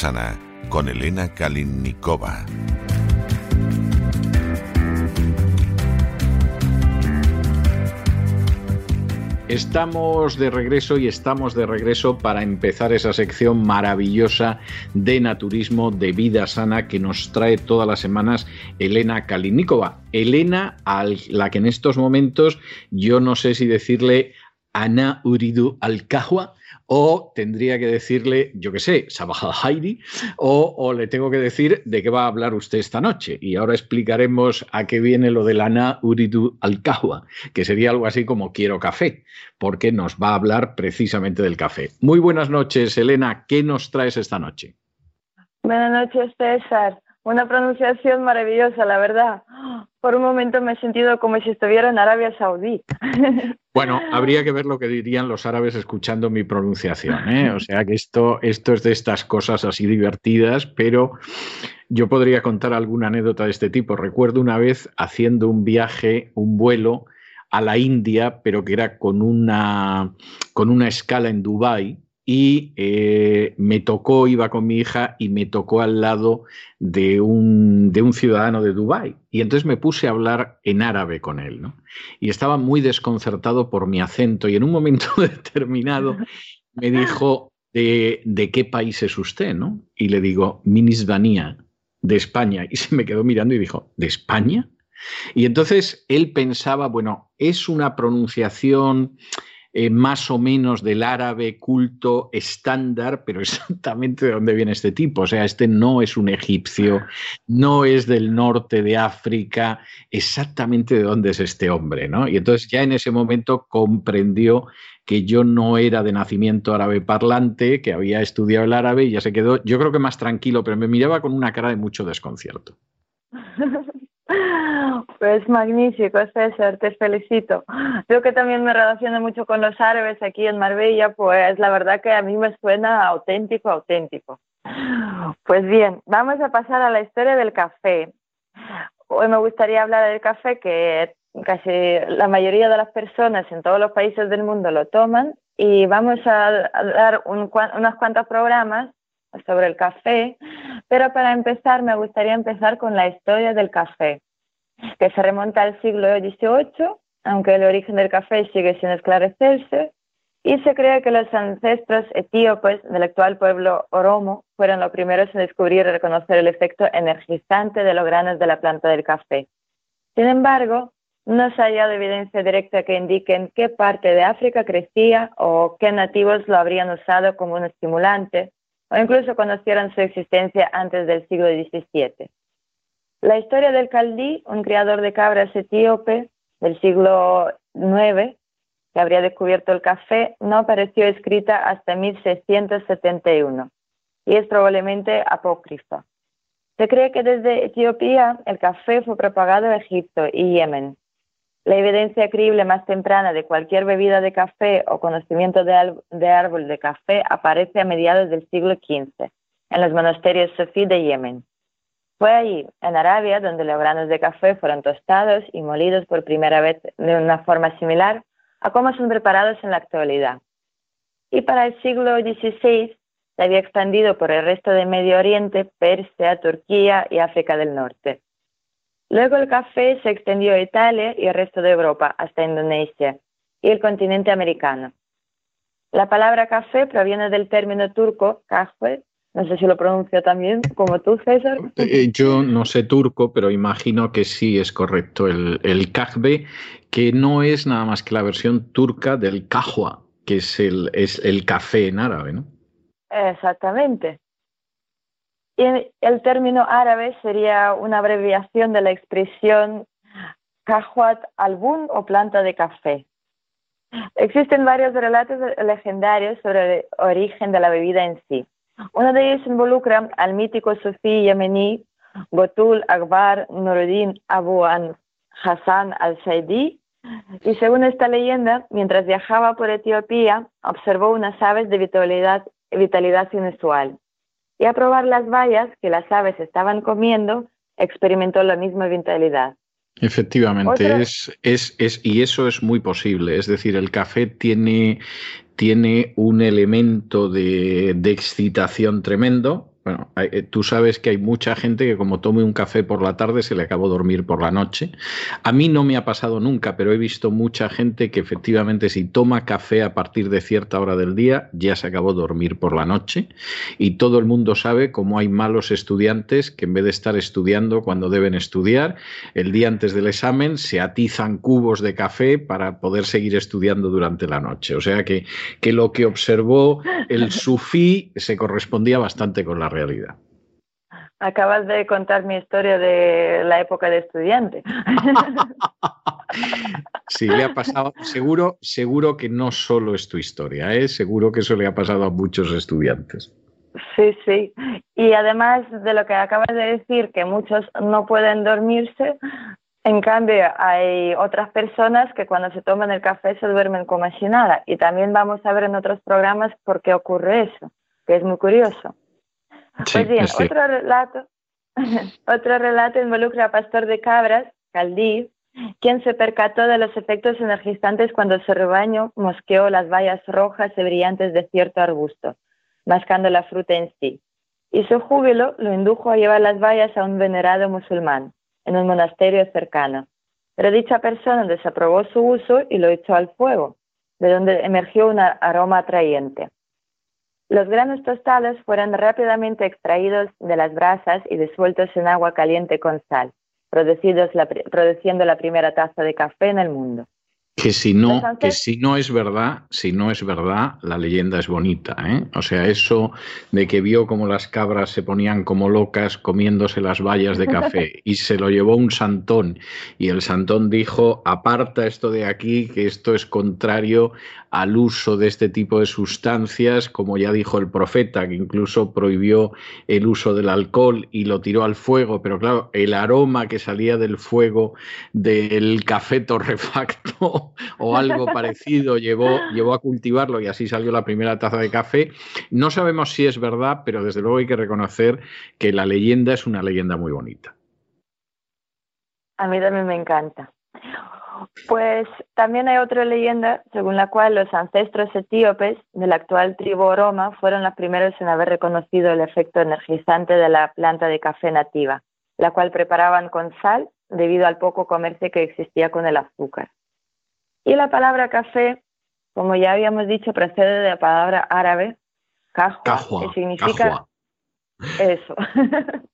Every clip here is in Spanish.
Sana con Elena Kalinnikova. Estamos de regreso y estamos de regreso para empezar esa sección maravillosa de naturismo de vida sana que nos trae todas las semanas Elena Kalinnikova. Elena, a la que en estos momentos yo no sé si decirle Ana Uridu Alcahua o tendría que decirle, yo qué sé, Sabah Heidi, o, o, le tengo que decir de qué va a hablar usted esta noche. Y ahora explicaremos a qué viene lo de Ana Uridu al que sería algo así como quiero café, porque nos va a hablar precisamente del café. Muy buenas noches, Elena, ¿qué nos traes esta noche? Buenas noches, César. Una pronunciación maravillosa, la verdad. Por un momento me he sentido como si estuviera en Arabia Saudí. Bueno, habría que ver lo que dirían los árabes escuchando mi pronunciación. ¿eh? O sea que esto, esto es de estas cosas así divertidas, pero yo podría contar alguna anécdota de este tipo. Recuerdo una vez haciendo un viaje, un vuelo a la India, pero que era con una, con una escala en Dubái y eh, me tocó, iba con mi hija y me tocó al lado de un, de un ciudadano de Dubái. Y entonces me puse a hablar en árabe con él, ¿no? Y estaba muy desconcertado por mi acento y en un momento determinado me dijo, ¿de, de qué país es usted, no? Y le digo, Minisbanía, de España. Y se me quedó mirando y dijo, ¿de España? Y entonces él pensaba, bueno, es una pronunciación eh, más o menos del árabe culto estándar, pero exactamente de dónde viene este tipo. O sea, este no es un egipcio, no es del norte de África, exactamente de dónde es este hombre, ¿no? Y entonces ya en ese momento comprendió que yo no era de nacimiento árabe parlante, que había estudiado el árabe y ya se quedó, yo creo que más tranquilo, pero me miraba con una cara de mucho desconcierto. Pues magnífico, César, te felicito. Yo que también me relaciono mucho con los árabes aquí en Marbella, pues la verdad que a mí me suena auténtico, auténtico. Pues bien, vamos a pasar a la historia del café. Hoy me gustaría hablar del café que casi la mayoría de las personas en todos los países del mundo lo toman y vamos a, dar un, unos cuantos programas sobre el café, pero para empezar me gustaría empezar con la historia del café, que se remonta al siglo XVIII, aunque el origen del café sigue sin esclarecerse, y se cree que los ancestros etíopes del actual pueblo oromo fueron los primeros en descubrir y reconocer el efecto energizante de los granos de la planta del café. Sin embargo, no se ha hallado evidencia directa que indique en qué parte de África crecía o qué nativos lo habrían usado como un estimulante, o incluso conocieron su existencia antes del siglo XVII. La historia del Caldí, un criador de cabras etíope del siglo IX, que habría descubierto el café, no apareció escrita hasta 1671 y es probablemente apócrifa. Se cree que desde Etiopía el café fue propagado a Egipto y Yemen, la evidencia creíble más temprana de cualquier bebida de café o conocimiento de, árbol de café aparece a mediados del siglo XV en los monasterios sofí de Yemen. Fue allí, en Arabia, donde los granos de café fueron tostados y molidos por primera vez de una forma similar a cómo son preparados en la actualidad. Y para el siglo XVI se había expandido por el resto de Medio Oriente, Persia, Turquía y África del Norte. Luego el café se extendió a Italia y el resto de Europa, hasta Indonesia y el continente americano. La palabra café proviene del término turco kahve, No sé si lo pronuncio también como tú, César. Eh, yo no sé turco, pero imagino que sí es correcto. El, el kahve, que no es nada más que la versión turca del kahwa, que es el, es el café en árabe, ¿no? Exactamente. El término árabe sería una abreviación de la expresión kahwat albun o planta de café. Existen varios relatos legendarios sobre el origen de la bebida en sí. Uno de ellos involucra al mítico sufí yemení Gotul Akbar Nuruddin Abu Hassan al-Saidi, y según esta leyenda, mientras viajaba por Etiopía, observó unas aves de vitalidad, vitalidad inusual. Y a probar las bayas que las aves estaban comiendo, experimentó la misma vitalidad. Efectivamente, es, es, es, y eso es muy posible. Es decir, el café tiene, tiene un elemento de, de excitación tremendo, bueno, eh, tú sabes que hay mucha gente que como tome un café por la tarde se le acabó dormir por la noche. A mí no me ha pasado nunca, pero he visto mucha gente que efectivamente si toma café a partir de cierta hora del día ya se acabó dormir por la noche. Y todo el mundo sabe cómo hay malos estudiantes que en vez de estar estudiando cuando deben estudiar, el día antes del examen se atizan cubos de café para poder seguir estudiando durante la noche. O sea que, que lo que observó el sufí se correspondía bastante con la realidad. Acabas de contar mi historia de la época de estudiante. Sí, le ha pasado, seguro, seguro que no solo es tu historia, ¿eh? seguro que eso le ha pasado a muchos estudiantes. Sí, sí. Y además de lo que acabas de decir, que muchos no pueden dormirse, en cambio hay otras personas que cuando se toman el café se duermen como si nada. Y también vamos a ver en otros programas por qué ocurre eso, que es muy curioso pues bien, otro relato, otro relato involucra a Pastor de Cabras, Caldí, quien se percató de los efectos energizantes cuando su rebaño mosqueó las bayas rojas y brillantes de cierto arbusto, mascando la fruta en sí. Y su júbilo lo indujo a llevar las bayas a un venerado musulmán, en un monasterio cercano. Pero dicha persona desaprobó su uso y lo echó al fuego, de donde emergió un aroma atrayente. Los granos tostados fueron rápidamente extraídos de las brasas y disueltos en agua caliente con sal, produciendo la primera taza de café en el mundo. Que si no, que si no es verdad, si no es verdad, la leyenda es bonita, ¿eh? O sea, eso de que vio como las cabras se ponían como locas comiéndose las bayas de café y se lo llevó un santón y el santón dijo, aparta esto de aquí, que esto es contrario al uso de este tipo de sustancias, como ya dijo el profeta, que incluso prohibió el uso del alcohol y lo tiró al fuego, pero claro, el aroma que salía del fuego del café torrefacto o algo parecido llevó, llevó a cultivarlo y así salió la primera taza de café. No sabemos si es verdad, pero desde luego hay que reconocer que la leyenda es una leyenda muy bonita. A mí también me encanta. Pues también hay otra leyenda según la cual los ancestros etíopes de la actual tribu Oroma fueron los primeros en haber reconocido el efecto energizante de la planta de café nativa, la cual preparaban con sal debido al poco comercio que existía con el azúcar. Y la palabra café, como ya habíamos dicho, procede de la palabra árabe kahwa, que significa eso.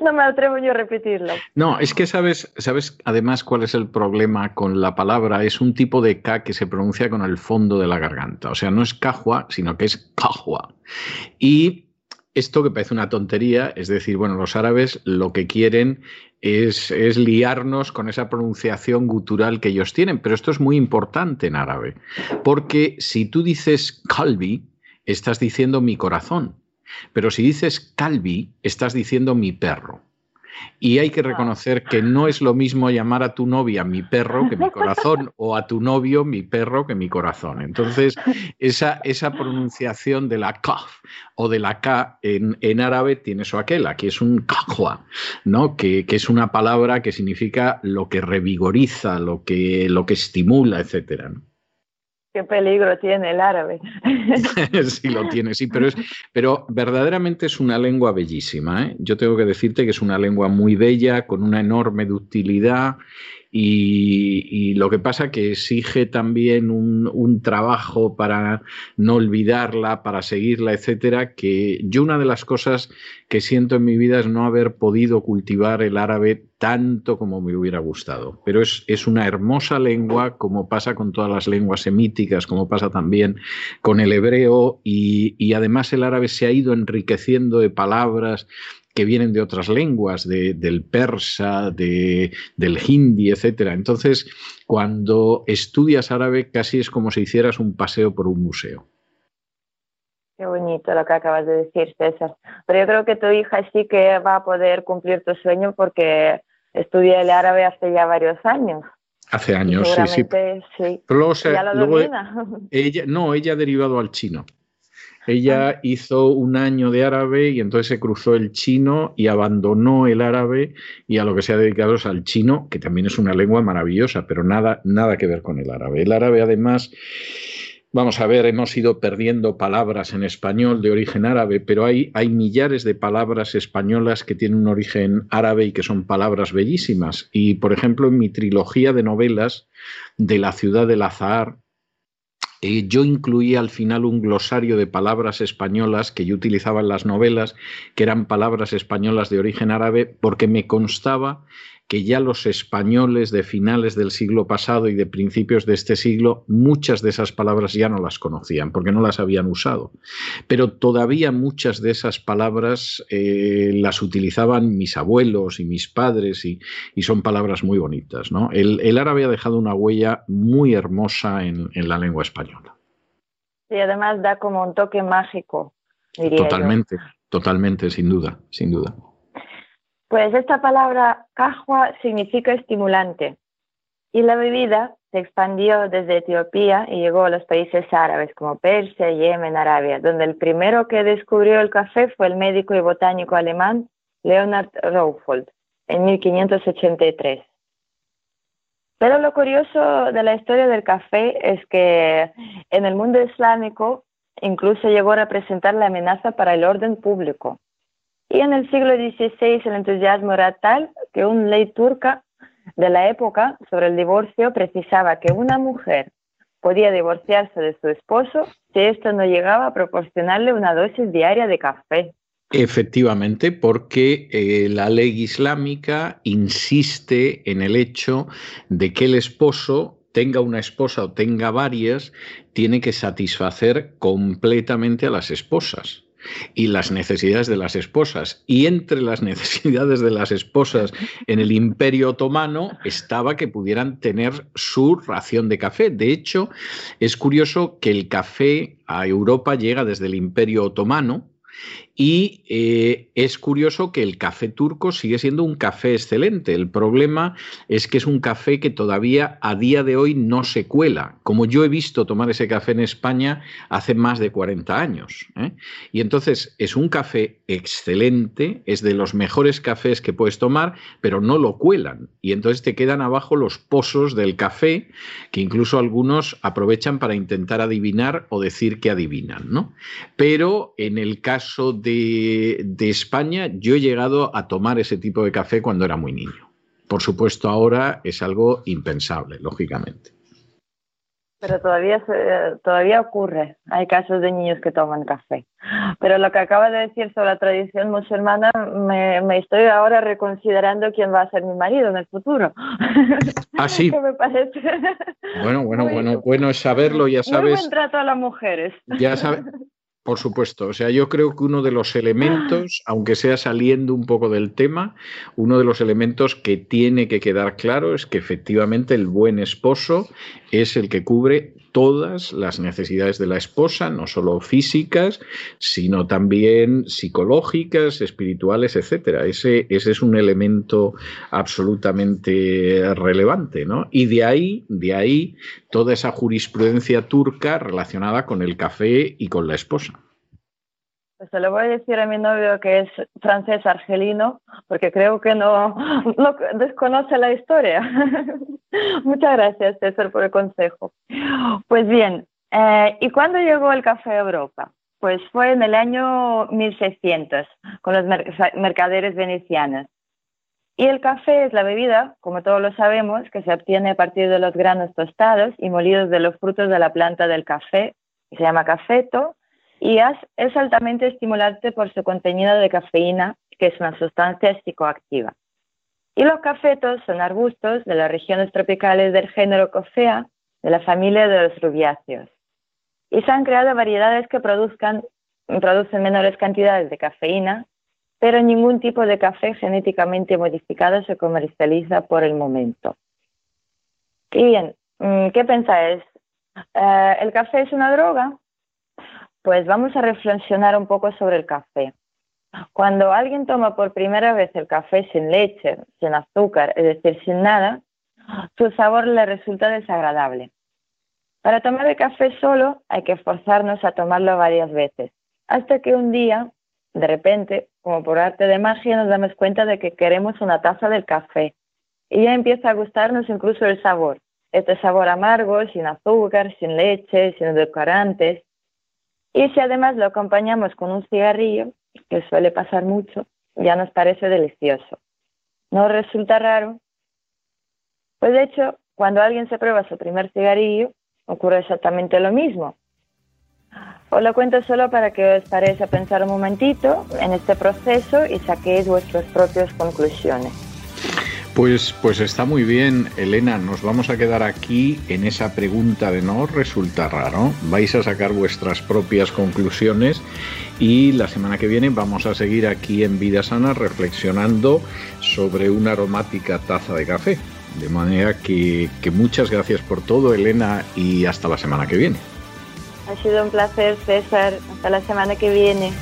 No me atrevo yo a repetirlo. No, es que sabes, sabes además cuál es el problema con la palabra. Es un tipo de K que se pronuncia con el fondo de la garganta. O sea, no es cajua, sino que es cajua. Y esto que parece una tontería, es decir, bueno, los árabes lo que quieren es, es, liarnos con esa pronunciación gutural que ellos tienen, pero esto es muy importante en árabe, porque si tú dices kalbi, estás diciendo mi corazón. Pero si dices Calvi, estás diciendo mi perro. Y hay que ah. reconocer que no es lo mismo llamar a tu novia mi perro que mi corazón o a tu novio mi perro que mi corazón. Entonces, esa, esa pronunciación de la kaf o de la k en, en árabe tiene su aquel. Aquí es un kahwa, ¿no? Que, que, es una palabra que significa lo que revigoriza, lo que, lo que estimula, etcétera. ¿no? Qué peligro tiene el árabe. sí, lo tiene, sí, pero, es, pero verdaderamente es una lengua bellísima. ¿eh? Yo tengo que decirte que es una lengua muy bella, con una enorme ductilidad y, lo que pasa que exige también un, trabajo para no olvidarla, para seguirla, etcétera, que yo una de las cosas que siento en mi vida es no haber podido cultivar el árabe tanto como me hubiera gustado. Pero es, es una hermosa lengua, como pasa con todas las lenguas semíticas, como pasa también con el hebreo, y, y además el árabe se ha ido enriqueciendo de palabras que vienen de otras lenguas, del persa, de, del hindi, etc. Entonces, cuando estudias árabe, casi es como si hicieras un paseo por un museo. Qué bonito lo que acabas de decir, César. Pero yo creo que tu hija sí que va a poder cumplir tu sueño porque estudia el árabe hace ya varios años. Hace años, sí, sí. sí. Pero ¿Ya lo ella, no, ella ha derivado al chino. Ella ah. hizo un año de árabe y entonces se cruzó el chino y abandonó el árabe y a lo que se ha dedicado es al chino, que también es una lengua maravillosa, pero nada, nada que ver con el árabe. El árabe además... Vamos a ver, hemos ido perdiendo palabras en español de origen árabe, pero hay, hay, millares de palabras españolas que tienen un origen árabe y que son palabras bellísimas. Y, por ejemplo, en mi trilogía de novelas de la ciudad del Azahar, eh, yo incluía al final un glosario de palabras españolas que yo utilizaba en las novelas, que eran palabras españolas de origen árabe, porque me constaba que ya los españoles de finales del siglo pasado y de principios de este siglo, muchas de esas palabras ya no las conocían porque no las habían usado. Pero todavía muchas de esas palabras eh, las utilizaban mis abuelos y mis padres y, son palabras muy bonitas. ¿no? El, árabe ha dejado una huella muy hermosa en, la lengua española. Y además da como un toque mágico. totalmente, totalmente, sin duda, sin duda. Pues esta palabra cajua significa estimulante y la bebida se expandió desde Etiopía y llegó a los países árabes como Persia, Yemen, Arabia, donde el primero que descubrió el café fue el médico y botánico alemán Leonard Raufold en 1583. Pero lo curioso de la historia del café es que en el mundo islámico incluso llegó a representar la amenaza para el orden público. Y en el siglo XVI el entusiasmo era tal que una ley turca de la época sobre el divorcio precisaba que una mujer podía divorciarse de su esposo si esto no llegaba a proporcionarle una dosis diaria de café. Efectivamente, porque eh, la ley islámica insiste en el hecho de que el esposo tenga una esposa o tenga varias, tiene que satisfacer completamente a las esposas y las necesidades de las esposas. Y entre las necesidades de las esposas en el imperio otomano estaba que pudieran tener su ración de café. De hecho, es curioso que el café a Europa llega desde el imperio otomano, y eh, es curioso que el café turco sigue siendo un café excelente. El problema es que es un café que todavía a día de hoy no se cuela, como yo he visto tomar ese café en España hace más de 40 años. ¿eh? Y entonces es un café excelente, es de los mejores cafés que puedes tomar, pero no lo cuelan. Y entonces te quedan abajo los pozos del café, que incluso algunos aprovechan para intentar adivinar o decir que adivinan. ¿no? Pero en el caso de, España, yo he llegado a tomar ese tipo de café cuando era muy niño. Por supuesto, ahora es algo impensable, lógicamente. Pero todavía, todavía ocurre. Hay casos de niños que toman café. Pero lo que acaba de decir sobre la tradición musulmana, me, estoy ahora reconsiderando quién va a ser mi marido en el futuro. Ah, sí. me parece. Bueno, bueno, bueno, bueno es saberlo, ya sabes. Muy buen trato a las mujeres. Ya sabes. Por supuesto, o sea, yo creo que uno de los elementos, aunque sea saliendo un poco del tema, uno de los elementos que tiene que quedar claro es que efectivamente el buen esposo es el que cubre todas las necesidades de la esposa, no solo físicas, sino también psicológicas, espirituales, etcétera. Ese, ese es un elemento absolutamente relevante, ¿no? Y de ahí, de ahí toda esa jurisprudencia turca relacionada con el café y con la esposa. Pues se lo voy a decir a mi novio que es francés argelino, porque creo que no, desconoce la historia. Muchas gracias, César, por el consejo. Pues bien, eh, ¿y cuándo llegó el café a Europa? Pues fue en el año 1600, con los mercaderes venecianos. Y el café es la bebida, como todos lo sabemos, que se obtiene a partir de los granos tostados y molidos de los frutos de la planta del café, que se llama cafeto, y es altamente estimulante por su contenido de cafeína, que es una sustancia psicoactiva. Y los cafetos son arbustos de las regiones tropicales del género Coffea, de la familia de los rubiáceos. Y se han creado variedades que produzcan, producen menores cantidades de cafeína, pero ningún tipo de café genéticamente modificado se comercializa por el momento. Y bien, mm, ¿qué pensáis? Eh, ¿El café es una droga? Pues vamos a reflexionar un poco sobre el café. Cuando alguien toma por primera vez el café sin leche, sin azúcar, es decir, sin nada, su sabor le resulta desagradable. Para tomar el café solo hay que forzarnos a tomarlo varias veces, hasta que un día, de repente, como por arte de magia, nos damos cuenta de que queremos una taza del café y ya empieza a gustarnos incluso el sabor. Este sabor amargo, sin azúcar, sin leche, sin edulcorantes. Y si además lo acompañamos con un cigarrillo, que suele pasar mucho, ya nos parece delicioso. ¿No resulta raro? Pues de hecho, cuando alguien se prueba su primer cigarrillo, ocurre exactamente lo mismo. Os lo cuento solo para que os paréis a pensar un momentito en este proceso y saquéis vuestras propias conclusiones. Pues, pues está muy bien, Elena. Nos vamos a quedar aquí en esa pregunta de no resulta raro. Vais a sacar vuestras propias conclusiones y la semana que viene vamos a seguir aquí en Vida Sana reflexionando sobre una aromática taza de café. De manera que, que muchas gracias por todo, Elena, y hasta la semana que viene. Ha sido un placer, César. Hasta la semana que viene.